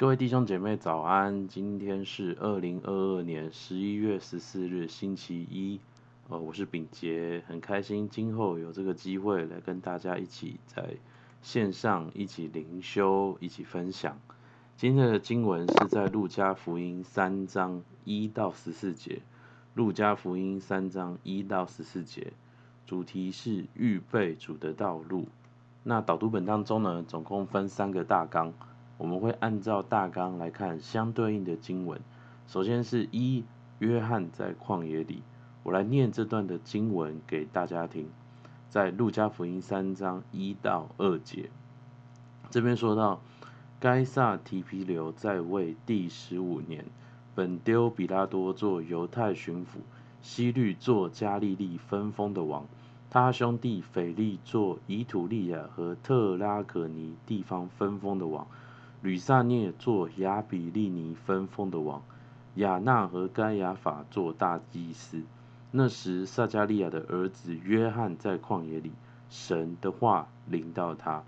各位弟兄姐妹早安，今天是二零二二年十一月十四日星期一，呃，我是秉杰，很开心今后有这个机会来跟大家一起在线上一起灵修，一起分享。今天的经文是在路加福音三章一到十四节，路加福音三章一到十四节，主题是预备主的道路。那导读本当中呢，总共分三个大纲。我们会按照大纲来看相对应的经文。首先是一约翰在旷野里，我来念这段的经文给大家听，在路加福音三章一到二节。这边说到，该撒提庇留在位第十五年，本丢比拉多做犹太巡抚，希律做加利利分封的王，他兄弟腓力做以土利亚和特拉可尼地方分封的王。吕撒涅做亚比利尼分封的王，亚那和该亚法做大祭司。那时撒迦利亚的儿子约翰在旷野里，神的话临到他。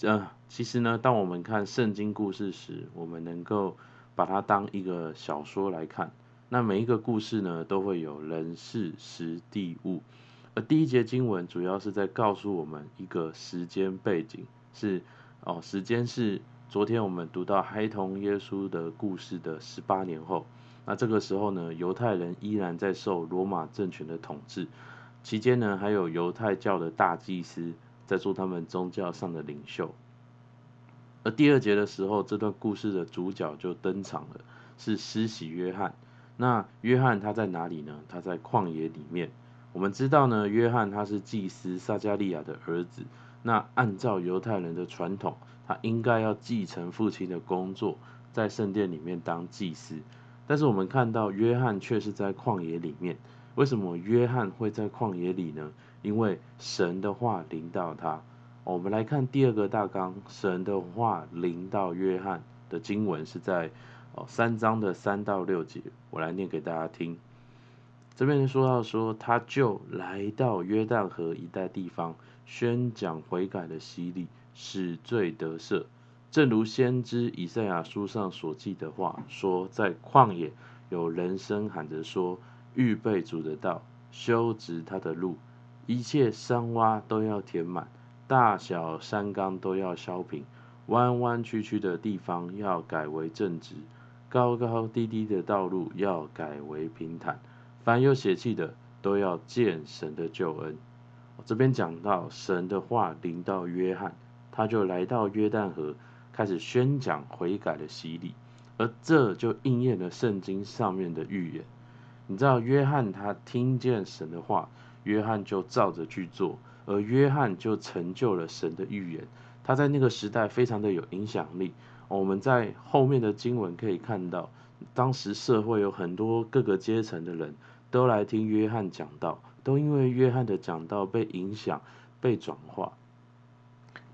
呃，其实呢，当我们看圣经故事时，我们能够把它当一个小说来看。那每一个故事呢，都会有人事时地物。而第一节经文主要是在告诉我们一个时间背景，是哦，时间是。昨天我们读到孩童耶稣的故事的十八年后，那这个时候呢，犹太人依然在受罗马政权的统治，期间呢，还有犹太教的大祭司在做他们宗教上的领袖。而第二节的时候，这段故事的主角就登场了，是施洗约翰。那约翰他在哪里呢？他在旷野里面。我们知道呢，约翰他是祭司撒迦利亚的儿子。那按照犹太人的传统，他应该要继承父亲的工作，在圣殿里面当祭司。但是我们看到约翰却是在旷野里面。为什么约翰会在旷野里呢？因为神的话临到他。我们来看第二个大纲，神的话临到约翰的经文是在哦三章的三到六节，我来念给大家听。这边说到说，他就来到约旦河一带地方。宣讲悔改的洗礼，使罪得赦，正如先知以赛亚书上所记的话说，在旷野有人声喊着说：“预备主的道，修直他的路，一切山洼都要填满，大小山冈都要削平，弯弯曲曲的地方要改为正直，高高低低的道路要改为平坦，凡有血气的都要见神的救恩。”这边讲到神的话临到约翰，他就来到约旦河，开始宣讲悔改的洗礼，而这就应验了圣经上面的预言。你知道约翰他听见神的话，约翰就照着去做，而约翰就成就了神的预言。他在那个时代非常的有影响力。我们在后面的经文可以看到，当时社会有很多各个阶层的人都来听约翰讲道。都因为约翰的讲道被影响、被转化。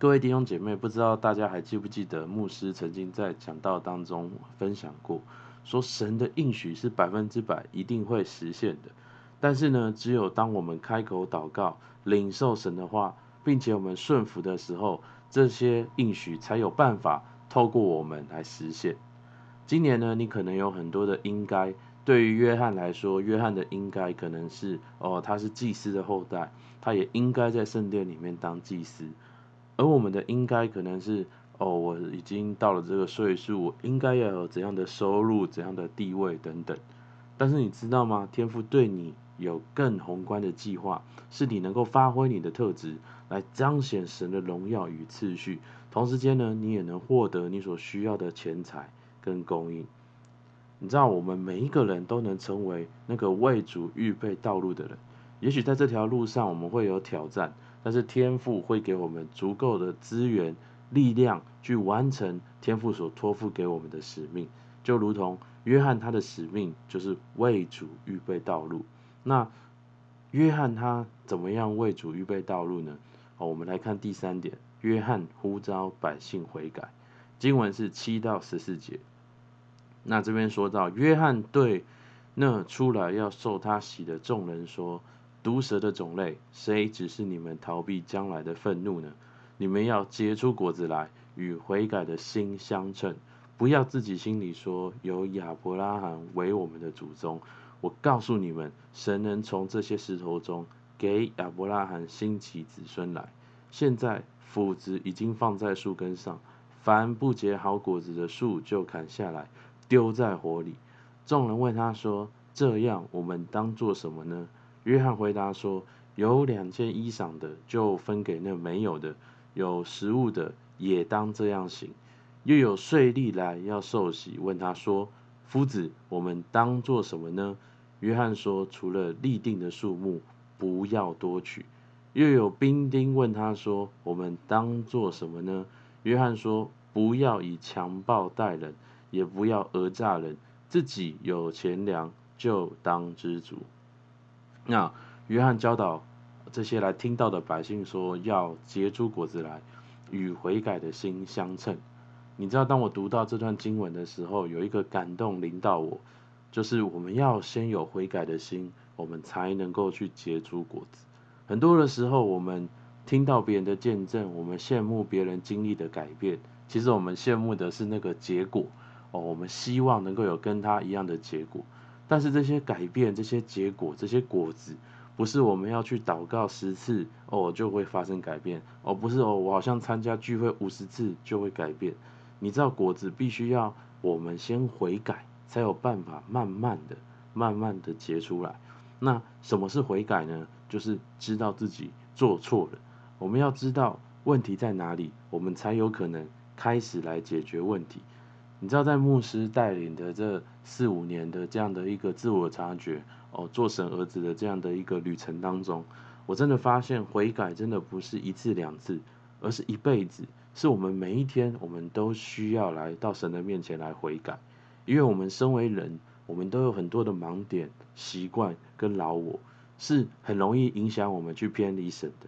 各位弟兄姐妹，不知道大家还记不记得牧师曾经在讲道当中分享过，说神的应许是百分之百一定会实现的。但是呢，只有当我们开口祷告、领受神的话，并且我们顺服的时候，这些应许才有办法透过我们来实现。今年呢，你可能有很多的应该。对于约翰来说，约翰的应该可能是哦，他是祭司的后代，他也应该在圣殿里面当祭司。而我们的应该可能是哦，我已经到了这个岁数，我应该要有怎样的收入、怎样的地位等等。但是你知道吗？天赋对你有更宏观的计划，是你能够发挥你的特质，来彰显神的荣耀与次序。同时间呢，你也能获得你所需要的钱财跟供应。你知道，我们每一个人都能成为那个为主预备道路的人。也许在这条路上我们会有挑战，但是天父会给我们足够的资源、力量去完成天父所托付给我们的使命。就如同约翰他的使命就是为主预备道路。那约翰他怎么样为主预备道路呢？好，我们来看第三点，约翰呼召百姓悔改。经文是七到十四节。那这边说到，约翰对那出来要受他洗的众人说：“毒蛇的种类，谁指示你们逃避将来的愤怒呢？你们要结出果子来，与悔改的心相称，不要自己心里说有亚伯拉罕为我们的祖宗。我告诉你们，神能从这些石头中给亚伯拉罕兴起子孙来。现在斧子已经放在树根上，凡不结好果子的树就砍下来，丢在火里。众人问他说：“这样我们当做什么呢？”约翰回答说：“有两件衣裳的，就分给那没有的；有食物的，也当这样行。”又有税吏来要受洗，问他说。夫子，我们当做什么呢？约翰说：“除了立定的数目，不要多取。”又有兵丁问他说：“我们当做什么呢？”约翰说：“不要以强暴待人，也不要讹诈人。自己有钱粮，就当知足。”那约翰教导这些来听到的百姓说：“要结出果子来，与悔改的心相称。”你知道，当我读到这段经文的时候，有一个感动临到我，就是我们要先有悔改的心，我们才能够去结出果子。很多的时候，我们听到别人的见证，我们羡慕别人经历的改变，其实我们羡慕的是那个结果哦，我们希望能够有跟他一样的结果。但是这些改变、这些结果、这些果子，不是我们要去祷告十次哦就会发生改变哦，不是哦，我好像参加聚会五十次就会改变。你知道果子必须要我们先悔改，才有办法慢慢的、慢慢的结出来。那什么是悔改呢？就是知道自己做错了，我们要知道问题在哪里，我们才有可能开始来解决问题。你知道，在牧师带领的这四五年的这样的一个自我察觉，哦，做神儿子的这样的一个旅程当中，我真的发现悔改真的不是一次两次，而是一辈子。是我们每一天，我们都需要来到神的面前来悔改，因为我们身为人，我们都有很多的盲点、习惯跟老我，是很容易影响我们去偏离神的。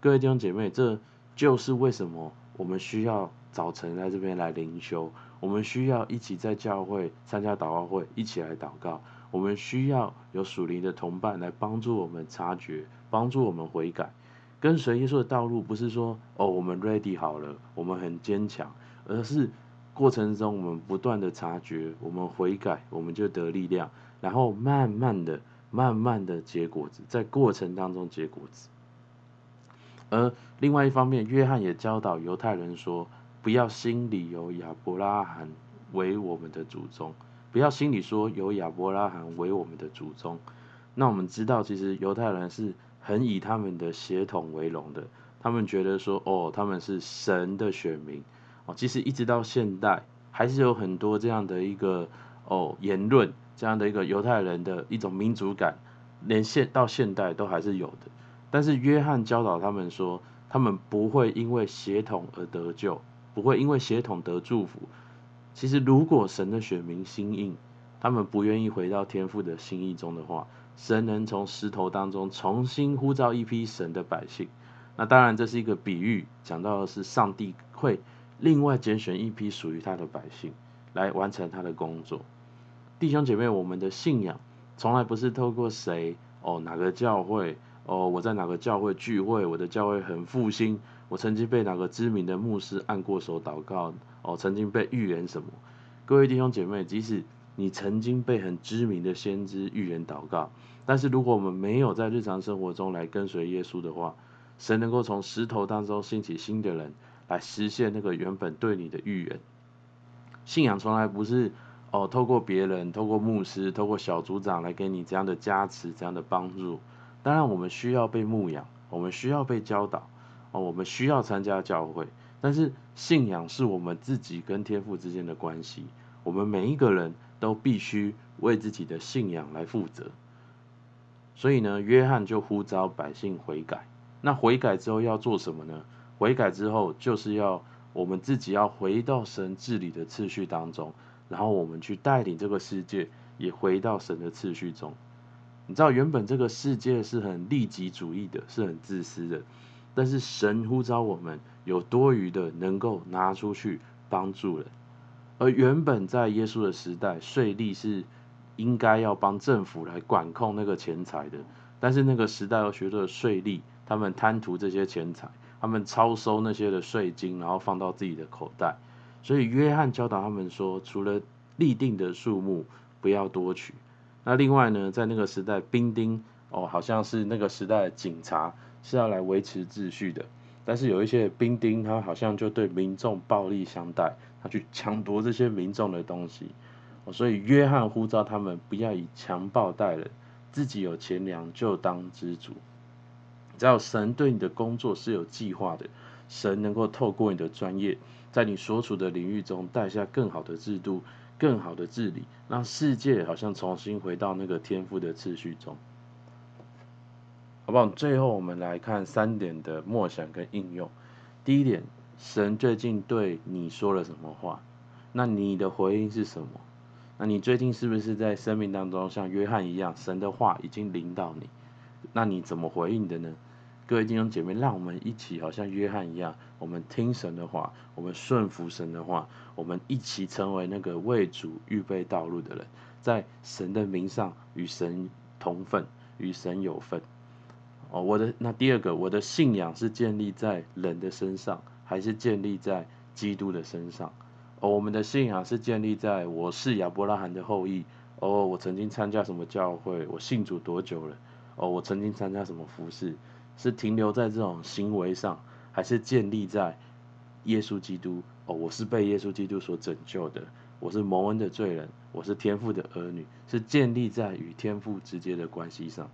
各位弟兄姐妹，这就是为什么我们需要早晨来这边来灵修，我们需要一起在教会参加祷告会，一起来祷告，我们需要有属灵的同伴来帮助我们察觉，帮助我们悔改。跟随耶稣的道路不是说哦，我们 ready 好了，我们很坚强，而是过程中我们不断的察觉，我们悔改，我们就得力量，然后慢慢的、慢慢的结果子，在过程当中结果子。而另外一方面，约翰也教导犹太人说，不要心里有亚伯拉罕为我们的祖宗，不要心里说有亚伯拉罕为我们的祖宗。那我们知道，其实犹太人是。很以他们的血统为荣的，他们觉得说，哦，他们是神的选民，哦，其实一直到现代，还是有很多这样的一个哦言论，这样的一个犹太人的一种民族感，连现到现代都还是有的。但是约翰教导他们说，他们不会因为血统而得救，不会因为血统得祝福。其实如果神的选民心硬，他们不愿意回到天父的心意中的话。神能从石头当中重新呼召一批神的百姓，那当然这是一个比喻，讲到的是上帝会另外拣选一批属于他的百姓来完成他的工作。弟兄姐妹，我们的信仰从来不是透过谁哦，哪个教会哦，我在哪个教会聚会，我的教会很复兴，我曾经被哪个知名的牧师按过手祷告哦，曾经被预言什么。各位弟兄姐妹，即使你曾经被很知名的先知预言祷告，但是如果我们没有在日常生活中来跟随耶稣的话，神能够从石头当中兴起新的人来实现那个原本对你的预言。信仰从来不是哦，透过别人、透过牧师、透过小组长来给你这样的加持、这样的帮助。当然，我们需要被牧养，我们需要被教导，哦，我们需要参加教会。但是信仰是我们自己跟天父之间的关系，我们每一个人。都必须为自己的信仰来负责，所以呢，约翰就呼召百姓悔改。那悔改之后要做什么呢？悔改之后就是要我们自己要回到神治理的次序当中，然后我们去带领这个世界也回到神的次序中。你知道，原本这个世界是很利己主义的，是很自私的，但是神呼召我们有多余的，能够拿出去帮助人。而原本在耶稣的时代，税吏是应该要帮政府来管控那个钱财的，但是那个时代有许多的税吏，他们贪图这些钱财，他们超收那些的税金，然后放到自己的口袋。所以约翰教导他们说，除了立定的数目，不要多取。那另外呢，在那个时代，兵丁哦，好像是那个时代的警察，是要来维持秩序的。但是有一些兵丁，他好像就对民众暴力相待，他去抢夺这些民众的东西。所以约翰呼召他们不要以强暴待人，自己有钱粮就当知足。只要神对你的工作是有计划的，神能够透过你的专业，在你所处的领域中带下更好的制度、更好的治理，让世界好像重新回到那个天赋的次序中，好不好？最后我们来看三点的默想跟应用。第一点，神最近对你说了什么话？那你的回应是什么？那你最近是不是在生命当中像约翰一样，神的话已经临到你？那你怎么回应的呢？各位弟兄姐妹，让我们一起好像约翰一样，我们听神的话，我们顺服神的话，我们一起成为那个为主预备道路的人，在神的名上与神同分，与神有份。哦，我的那第二个，我的信仰是建立在人的身上，还是建立在基督的身上？哦，我们的信仰是建立在我是亚伯拉罕的后裔。哦，我曾经参加什么教会？我信主多久了？哦，我曾经参加什么服事？是停留在这种行为上，还是建立在耶稣基督？哦，我是被耶稣基督所拯救的，我是蒙恩的罪人，我是天父的儿女，是建立在与天父直接的关系上。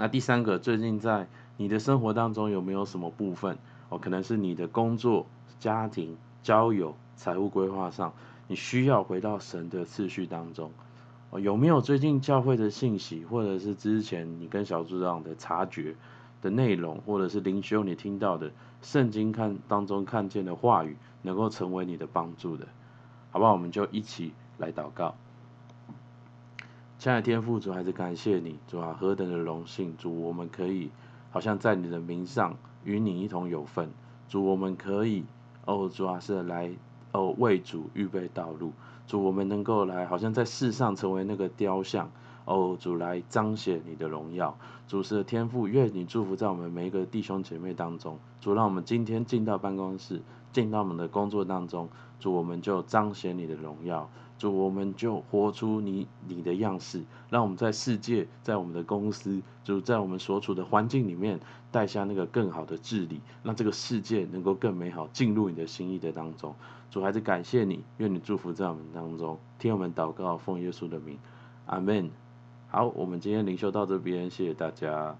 那第三个，最近在你的生活当中有没有什么部分？哦，可能是你的工作、家庭、交友、财务规划上，你需要回到神的次序当中。哦，有没有最近教会的信息，或者是之前你跟小组长的察觉的内容，或者是灵修你听到的圣经看当中看见的话语，能够成为你的帮助的，好不好？我们就一起来祷告。亲爱的天父主，还是感谢你，主啊，何等的荣幸，主，我们可以好像在你的名上与你一同有份，主，我们可以哦，主啊，是来哦为主预备道路。主，我们能够来，好像在世上成为那个雕像，哦，主来彰显你的荣耀。主是天父，愿你祝福在我们每一个弟兄姐妹当中。主，让我们今天进到办公室，进到我们的工作当中，主，我们就彰显你的荣耀。主，我们就活出你你的样式，让我们在世界，在我们的公司，主，在我们所处的环境里面，带下那个更好的治理，让这个世界能够更美好，进入你的心意的当中。主，还是感谢你，愿你祝福在我们当中，听我们祷告，奉耶稣的名，阿门。好，我们今天灵修到这边，谢谢大家。